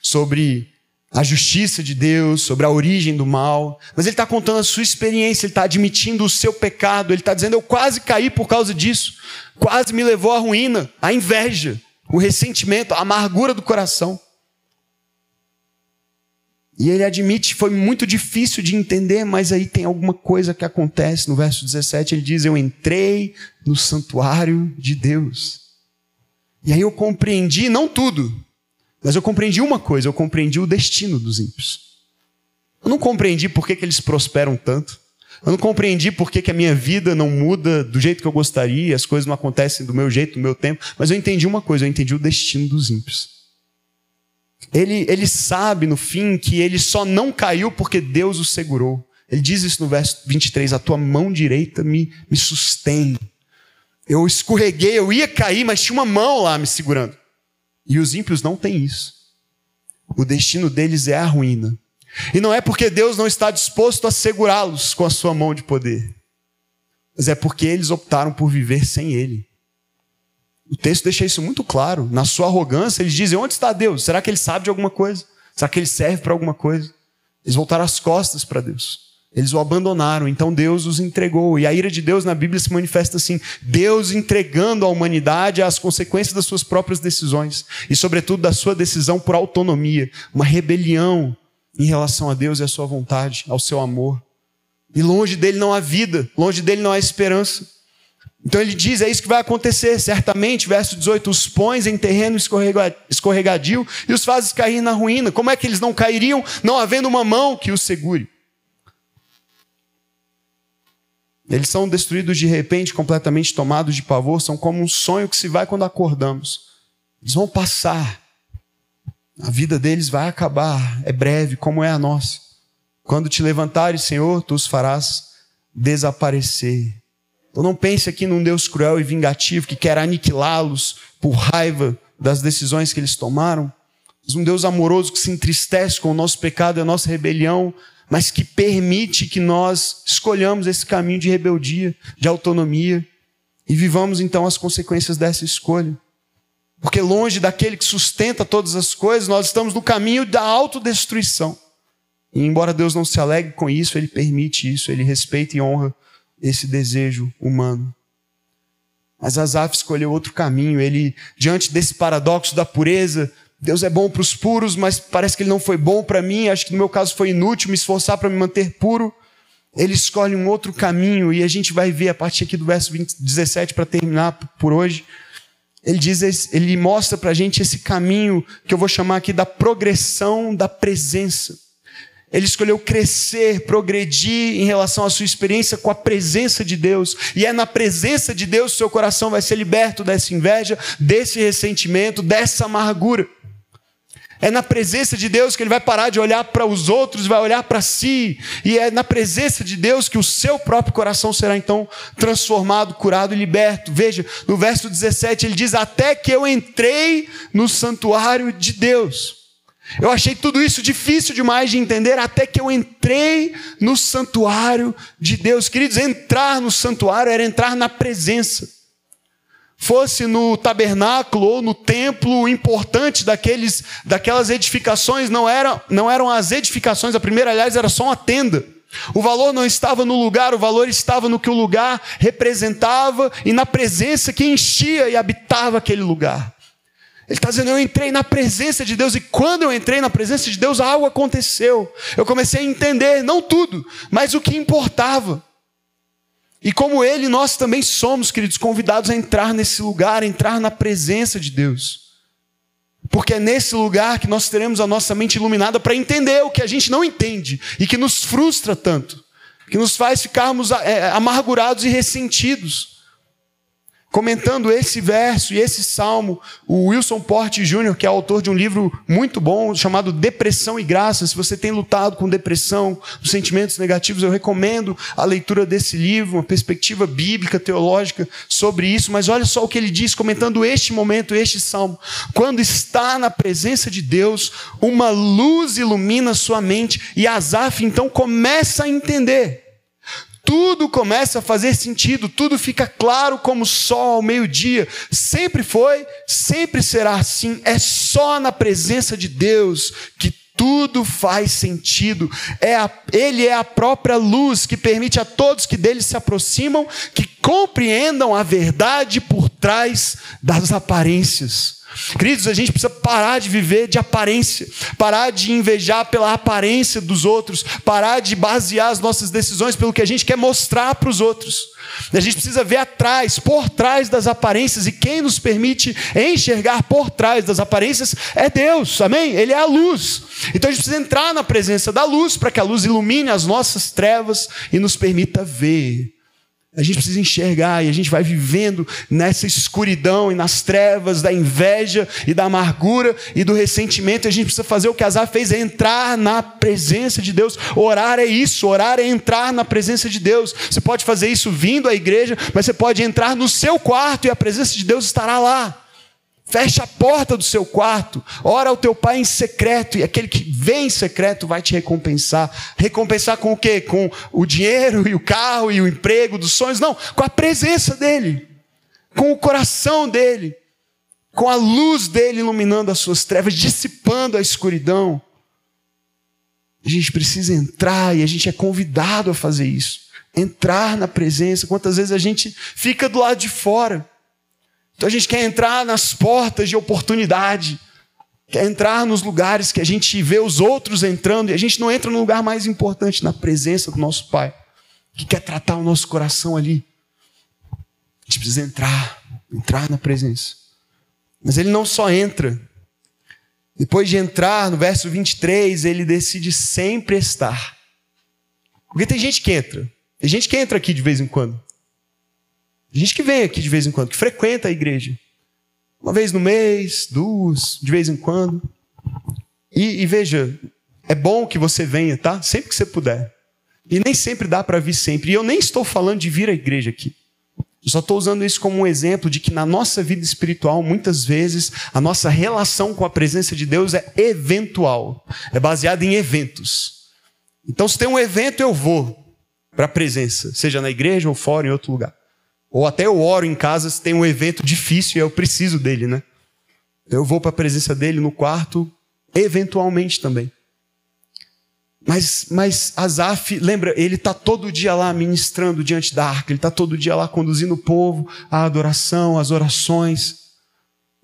sobre a justiça de Deus, sobre a origem do mal, mas ele está contando a sua experiência, ele está admitindo o seu pecado, ele está dizendo: Eu quase caí por causa disso, quase me levou à ruína, a inveja, o ressentimento, a amargura do coração. E ele admite, foi muito difícil de entender, mas aí tem alguma coisa que acontece. No verso 17 ele diz: Eu entrei no santuário de Deus. E aí eu compreendi, não tudo, mas eu compreendi uma coisa: eu compreendi o destino dos ímpios. Eu não compreendi por que, que eles prosperam tanto. Eu não compreendi por que, que a minha vida não muda do jeito que eu gostaria, as coisas não acontecem do meu jeito, do meu tempo. Mas eu entendi uma coisa: eu entendi o destino dos ímpios. Ele, ele sabe, no fim, que ele só não caiu porque Deus o segurou. Ele diz isso no verso 23: A tua mão direita me, me sustém. Eu escorreguei, eu ia cair, mas tinha uma mão lá me segurando. E os ímpios não têm isso. O destino deles é a ruína. E não é porque Deus não está disposto a segurá-los com a sua mão de poder, mas é porque eles optaram por viver sem Ele. O texto deixa isso muito claro. Na sua arrogância, eles dizem: Onde está Deus? Será que ele sabe de alguma coisa? Será que ele serve para alguma coisa? Eles voltaram as costas para Deus. Eles o abandonaram, então Deus os entregou. E a ira de Deus na Bíblia se manifesta assim: Deus entregando a humanidade às consequências das suas próprias decisões e, sobretudo, da sua decisão por autonomia, uma rebelião em relação a Deus e à sua vontade, ao seu amor. E longe dele não há vida, longe dele não há esperança. Então ele diz: é isso que vai acontecer, certamente. Verso 18: os pões em terreno escorregadio e os fazes cair na ruína. Como é que eles não cairiam, não havendo uma mão que os segure? Eles são destruídos de repente, completamente tomados de pavor, são como um sonho que se vai quando acordamos. Eles vão passar. A vida deles vai acabar, é breve, como é a nossa. Quando te levantares, Senhor, tu os farás desaparecer. Então não pense aqui num Deus cruel e vingativo que quer aniquilá-los por raiva das decisões que eles tomaram. Mas um Deus amoroso que se entristece com o nosso pecado e a nossa rebelião, mas que permite que nós escolhamos esse caminho de rebeldia, de autonomia, e vivamos então as consequências dessa escolha. Porque longe daquele que sustenta todas as coisas, nós estamos no caminho da autodestruição. E embora Deus não se alegre com isso, Ele permite isso, Ele respeita e honra esse desejo humano. Mas Asaf escolheu outro caminho. Ele, diante desse paradoxo da pureza, Deus é bom para os puros, mas parece que Ele não foi bom para mim. Acho que no meu caso foi inútil me esforçar para me manter puro. Ele escolhe um outro caminho e a gente vai ver a partir aqui do verso 20, 17 para terminar por hoje. Ele diz, ele mostra para a gente esse caminho que eu vou chamar aqui da progressão da presença. Ele escolheu crescer, progredir em relação à sua experiência com a presença de Deus. E é na presença de Deus que seu coração vai ser liberto dessa inveja, desse ressentimento, dessa amargura. É na presença de Deus que ele vai parar de olhar para os outros, vai olhar para si. E é na presença de Deus que o seu próprio coração será então transformado, curado e liberto. Veja, no verso 17 ele diz: Até que eu entrei no santuário de Deus. Eu achei tudo isso difícil demais de entender até que eu entrei no santuário de Deus. Queridos, entrar no santuário era entrar na presença. Fosse no tabernáculo ou no templo importante daqueles, daquelas edificações, não, era, não eram as edificações, a primeira, aliás, era só uma tenda. O valor não estava no lugar, o valor estava no que o lugar representava e na presença que enchia e habitava aquele lugar. Ele está dizendo: Eu entrei na presença de Deus, e quando eu entrei na presença de Deus, algo aconteceu. Eu comecei a entender, não tudo, mas o que importava. E como Ele, nós também somos, queridos, convidados a entrar nesse lugar, a entrar na presença de Deus. Porque é nesse lugar que nós teremos a nossa mente iluminada para entender o que a gente não entende e que nos frustra tanto, que nos faz ficarmos é, amargurados e ressentidos comentando esse verso e esse salmo, o Wilson Porte Jr., que é autor de um livro muito bom chamado Depressão e Graça. Se você tem lutado com depressão, com sentimentos negativos, eu recomendo a leitura desse livro, uma perspectiva bíblica, teológica sobre isso. Mas olha só o que ele diz, comentando este momento, este salmo. Quando está na presença de Deus, uma luz ilumina sua mente e Asaf então começa a entender tudo começa a fazer sentido, tudo fica claro como sol ao meio-dia. Sempre foi, sempre será assim. É só na presença de Deus que tudo faz sentido. É a, ele é a própria luz que permite a todos que dele se aproximam que compreendam a verdade por trás das aparências. Queridos, a gente precisa parar de viver de aparência, parar de invejar pela aparência dos outros, parar de basear as nossas decisões pelo que a gente quer mostrar para os outros. A gente precisa ver atrás, por trás das aparências, e quem nos permite enxergar por trás das aparências é Deus, amém? Ele é a luz. Então a gente precisa entrar na presença da luz para que a luz ilumine as nossas trevas e nos permita ver a gente precisa enxergar e a gente vai vivendo nessa escuridão e nas trevas da inveja e da amargura e do ressentimento. E a gente precisa fazer o que Azar fez: é entrar na presença de Deus. Orar é isso, orar é entrar na presença de Deus. Você pode fazer isso vindo à igreja, mas você pode entrar no seu quarto e a presença de Deus estará lá. Fecha a porta do seu quarto, ora ao teu pai em secreto, e aquele que vem em secreto vai te recompensar. Recompensar com o quê? Com o dinheiro e o carro e o emprego dos sonhos? Não, com a presença dele, com o coração dele, com a luz dele iluminando as suas trevas, dissipando a escuridão. A gente precisa entrar e a gente é convidado a fazer isso. Entrar na presença. Quantas vezes a gente fica do lado de fora? Então a gente quer entrar nas portas de oportunidade, quer entrar nos lugares que a gente vê os outros entrando e a gente não entra no lugar mais importante, na presença do nosso Pai, que quer tratar o nosso coração ali. A gente precisa entrar, entrar na presença. Mas ele não só entra. Depois de entrar, no verso 23, ele decide sempre estar. Porque tem gente que entra. Tem gente que entra aqui de vez em quando. Gente que vem aqui de vez em quando, que frequenta a igreja. Uma vez no mês, duas, de vez em quando. E, e veja, é bom que você venha, tá? Sempre que você puder. E nem sempre dá para vir sempre. E eu nem estou falando de vir à igreja aqui. Eu só estou usando isso como um exemplo de que na nossa vida espiritual, muitas vezes, a nossa relação com a presença de Deus é eventual, é baseada em eventos. Então, se tem um evento, eu vou para a presença, seja na igreja ou fora, em outro lugar. Ou até eu oro em casa se tem um evento difícil e eu preciso dele, né? Eu vou para a presença dele no quarto, eventualmente também. Mas, mas Azaf, lembra, ele está todo dia lá ministrando diante da arca, ele está todo dia lá conduzindo o povo à adoração, às orações.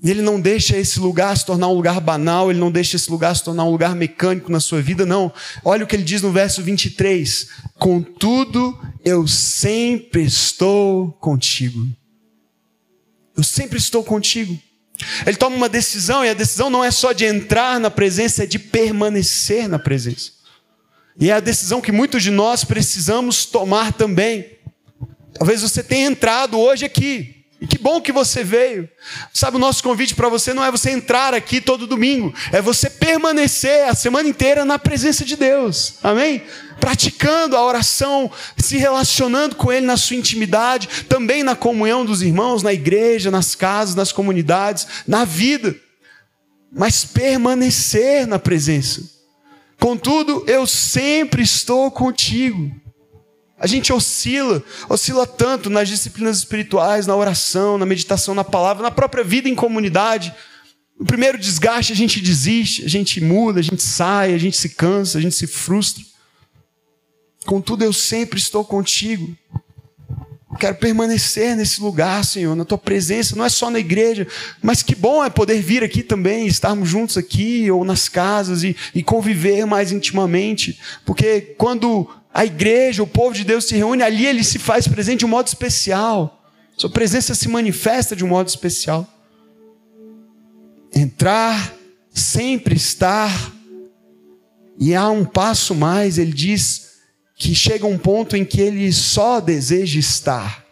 E ele não deixa esse lugar se tornar um lugar banal, ele não deixa esse lugar se tornar um lugar mecânico na sua vida, não. Olha o que ele diz no verso 23: Contudo, eu sempre estou contigo. Eu sempre estou contigo. Ele toma uma decisão, e a decisão não é só de entrar na presença, é de permanecer na presença. E é a decisão que muitos de nós precisamos tomar também. Talvez você tenha entrado hoje aqui, e que bom que você veio. Sabe, o nosso convite para você não é você entrar aqui todo domingo, é você permanecer a semana inteira na presença de Deus. Amém? Praticando a oração, se relacionando com Ele na sua intimidade, também na comunhão dos irmãos, na igreja, nas casas, nas comunidades, na vida. Mas permanecer na presença. Contudo, eu sempre estou contigo. A gente oscila, oscila tanto nas disciplinas espirituais, na oração, na meditação, na palavra, na própria vida em comunidade. No primeiro desgaste a gente desiste, a gente muda, a gente sai, a gente se cansa, a gente se frustra. Contudo, eu sempre estou contigo. Quero permanecer nesse lugar, Senhor, na tua presença, não é só na igreja, mas que bom é poder vir aqui também, estarmos juntos aqui ou nas casas e, e conviver mais intimamente, porque quando a igreja, o povo de Deus se reúne, ali ele se faz presente de um modo especial. Sua presença se manifesta de um modo especial. Entrar, sempre estar, e há um passo mais, ele diz que chega um ponto em que ele só deseja estar.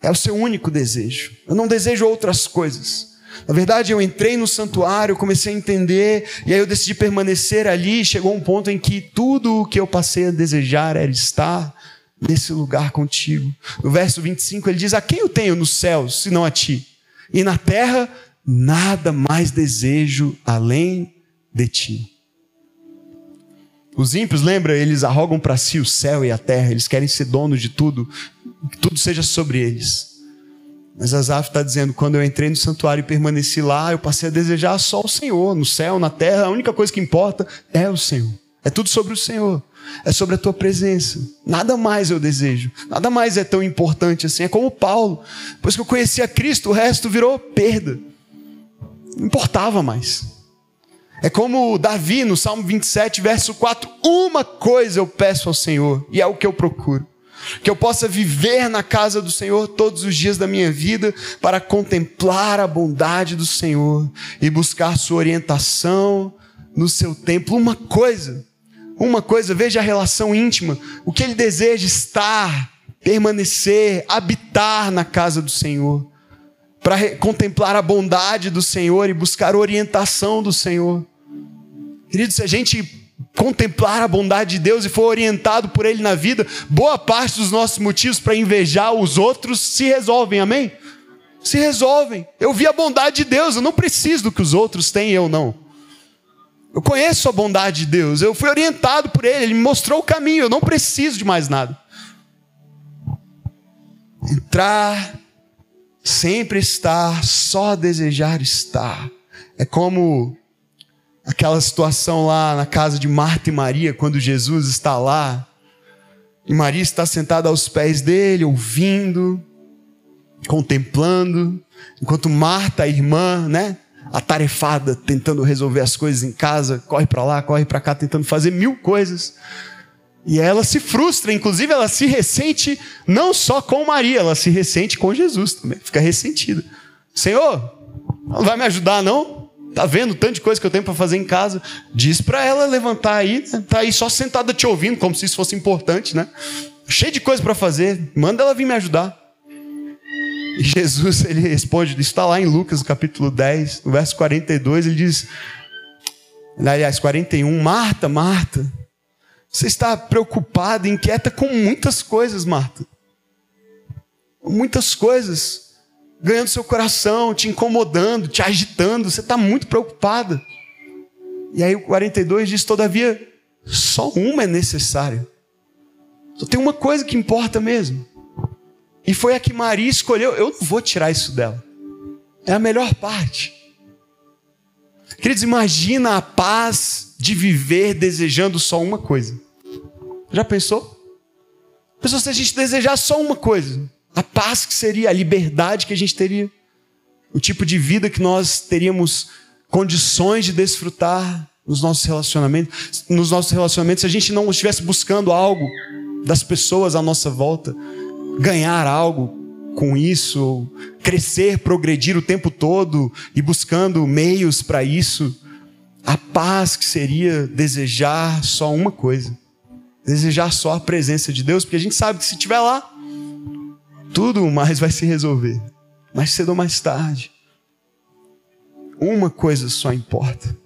É o seu único desejo. Eu não desejo outras coisas. Na verdade, eu entrei no santuário, comecei a entender, e aí eu decidi permanecer ali. Chegou um ponto em que tudo o que eu passei a desejar era estar nesse lugar contigo. No verso 25 ele diz: A quem eu tenho nos céus, senão a ti? E na terra, nada mais desejo além de ti. Os ímpios, lembra, eles arrogam para si o céu e a terra, eles querem ser donos de tudo, que tudo seja sobre eles. Mas Asaf está dizendo: quando eu entrei no santuário e permaneci lá, eu passei a desejar só o Senhor. No céu, na terra, a única coisa que importa é o Senhor. É tudo sobre o Senhor. É sobre a tua presença. Nada mais eu desejo. Nada mais é tão importante assim. É como Paulo. Depois que eu conheci a Cristo, o resto virou perda. Não importava mais. É como Davi no Salmo 27, verso 4: Uma coisa eu peço ao Senhor, e é o que eu procuro que eu possa viver na casa do Senhor todos os dias da minha vida para contemplar a bondade do Senhor e buscar sua orientação no seu templo. Uma coisa, uma coisa, veja a relação íntima, o que ele deseja estar, permanecer, habitar na casa do Senhor, para contemplar a bondade do Senhor e buscar orientação do Senhor. Querido, se a gente contemplar a bondade de Deus e for orientado por Ele na vida, boa parte dos nossos motivos para invejar os outros se resolvem, amém? Se resolvem. Eu vi a bondade de Deus, eu não preciso do que os outros têm, eu não. Eu conheço a bondade de Deus, eu fui orientado por Ele, Ele me mostrou o caminho, eu não preciso de mais nada. Entrar, sempre estar, só desejar estar. É como aquela situação lá na casa de Marta e Maria, quando Jesus está lá, e Maria está sentada aos pés dele, ouvindo, contemplando, enquanto Marta, a irmã, né, atarefada, tentando resolver as coisas em casa, corre para lá, corre para cá, tentando fazer mil coisas. E ela se frustra, inclusive ela se ressente não só com Maria, ela se ressente com Jesus também, fica ressentida. Senhor, não vai me ajudar não? Tá vendo tanto de coisa que eu tenho para fazer em casa? Diz para ela levantar aí, né? tá aí só sentada te ouvindo, como se isso fosse importante, né? Cheio de coisa para fazer, manda ela vir me ajudar. E Jesus, ele responde, está lá em Lucas, capítulo 10, no verso 42, ele diz, aliás, 41, Marta, Marta, você está preocupada, inquieta com muitas coisas, Marta. Muitas coisas ganhando seu coração, te incomodando, te agitando, você está muito preocupada. E aí o 42 diz: Todavia, Só uma é necessária. Só tem uma coisa que importa mesmo. E foi a que Maria escolheu. Eu não vou tirar isso dela. É a melhor parte. Queridos, imagina a paz de viver desejando só uma coisa. Já pensou? Pensou se a gente desejar só uma coisa? A paz que seria, a liberdade que a gente teria, o tipo de vida que nós teríamos condições de desfrutar nos nossos relacionamentos, nos nossos relacionamentos, se a gente não estivesse buscando algo das pessoas à nossa volta, ganhar algo com isso, crescer, progredir o tempo todo e buscando meios para isso, a paz que seria desejar só uma coisa, desejar só a presença de Deus, porque a gente sabe que se estiver lá, tudo mais vai se resolver, mais cedo ou mais tarde. Uma coisa só importa.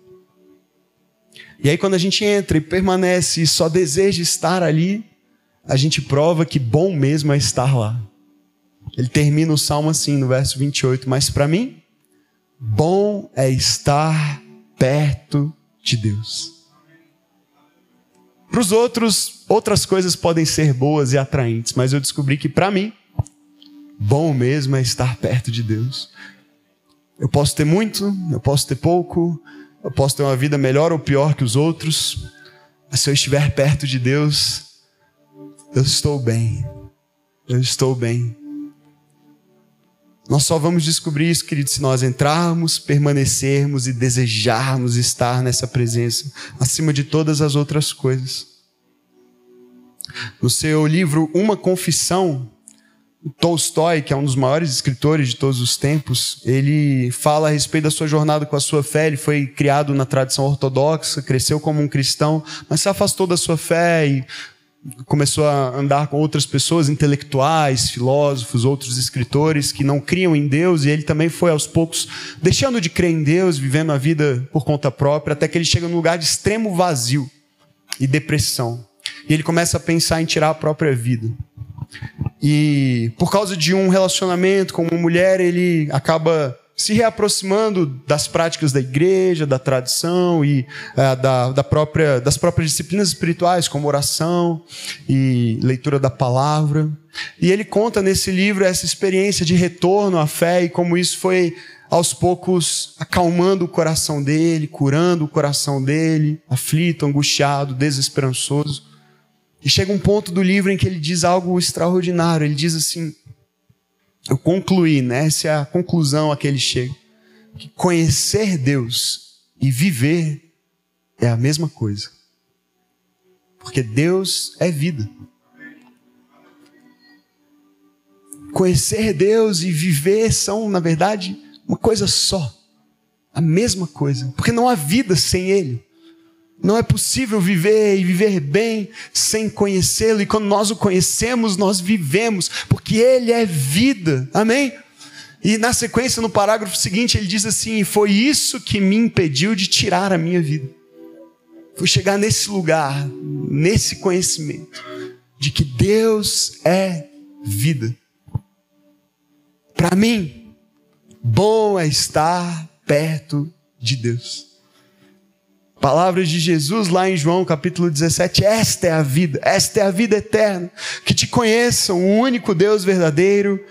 E aí, quando a gente entra e permanece e só deseja estar ali, a gente prova que bom mesmo é estar lá. Ele termina o salmo assim, no verso 28. Mas para mim, bom é estar perto de Deus. Para os outros, outras coisas podem ser boas e atraentes, mas eu descobri que para mim, bom mesmo é estar perto de Deus. Eu posso ter muito, eu posso ter pouco, eu posso ter uma vida melhor ou pior que os outros, mas se eu estiver perto de Deus, eu estou bem. Eu estou bem. Nós só vamos descobrir isso, queridos, se nós entrarmos, permanecermos e desejarmos estar nessa presença, acima de todas as outras coisas. No seu livro Uma Confissão, Tolstói, que é um dos maiores escritores de todos os tempos, ele fala a respeito da sua jornada com a sua fé. Ele foi criado na tradição ortodoxa, cresceu como um cristão, mas se afastou da sua fé e começou a andar com outras pessoas, intelectuais, filósofos, outros escritores que não criam em Deus, e ele também foi aos poucos deixando de crer em Deus, vivendo a vida por conta própria, até que ele chega num lugar de extremo vazio e depressão. E ele começa a pensar em tirar a própria vida. E por causa de um relacionamento com uma mulher, ele acaba se reaproximando das práticas da igreja, da tradição e uh, da, da própria, das próprias disciplinas espirituais, como oração e leitura da palavra. E ele conta nesse livro essa experiência de retorno à fé e como isso foi aos poucos acalmando o coração dele, curando o coração dele, aflito, angustiado, desesperançoso. E chega um ponto do livro em que ele diz algo extraordinário. Ele diz assim: eu concluí, né? Essa é a conclusão a que ele chega. Que conhecer Deus e viver é a mesma coisa. Porque Deus é vida. Conhecer Deus e viver são, na verdade, uma coisa só. A mesma coisa. Porque não há vida sem Ele. Não é possível viver e viver bem sem conhecê-lo, e quando nós o conhecemos, nós vivemos, porque ele é vida. Amém? E na sequência, no parágrafo seguinte, ele diz assim: Foi isso que me impediu de tirar a minha vida. Foi chegar nesse lugar, nesse conhecimento, de que Deus é vida. Para mim, bom é estar perto de Deus. Palavras de Jesus lá em João capítulo 17: Esta é a vida, esta é a vida eterna, que te conheçam o único Deus verdadeiro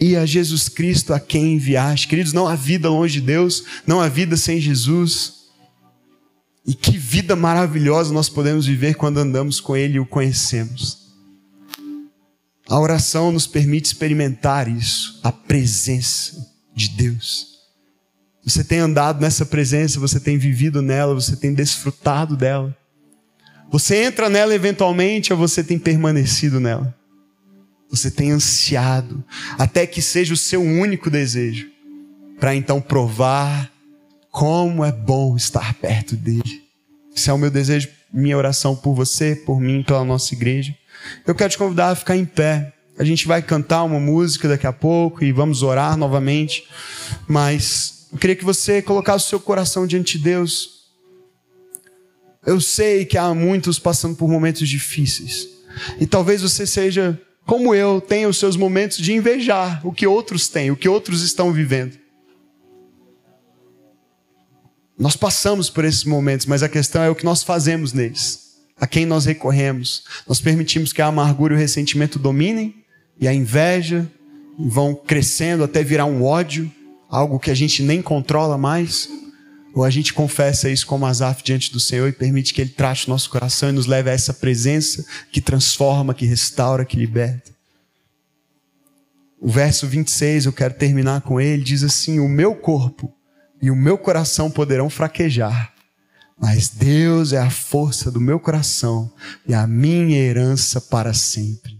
e a Jesus Cristo a quem enviaste. Queridos, não há vida longe de Deus, não há vida sem Jesus. E que vida maravilhosa nós podemos viver quando andamos com Ele e o conhecemos. A oração nos permite experimentar isso, a presença de Deus. Você tem andado nessa presença, você tem vivido nela, você tem desfrutado dela. Você entra nela eventualmente ou você tem permanecido nela? Você tem ansiado até que seja o seu único desejo, para então provar como é bom estar perto dele. Esse é o meu desejo, minha oração por você, por mim, pela nossa igreja. Eu quero te convidar a ficar em pé. A gente vai cantar uma música daqui a pouco e vamos orar novamente, mas eu queria que você colocasse o seu coração diante de Deus. Eu sei que há muitos passando por momentos difíceis. E talvez você seja como eu, tenha os seus momentos de invejar o que outros têm, o que outros estão vivendo. Nós passamos por esses momentos, mas a questão é o que nós fazemos neles. a quem nós recorremos? Nós permitimos que a amargura e o ressentimento dominem e a inveja vão crescendo até virar um ódio, algo que a gente nem controla mais? Ou a gente confessa isso como Azaf diante do Senhor e permite que Ele trate o nosso coração e nos leve a essa presença que transforma, que restaura, que liberta? O verso 26, eu quero terminar com ele, diz assim: O meu corpo e o meu coração poderão fraquejar, mas Deus é a força do meu coração e a minha herança para sempre.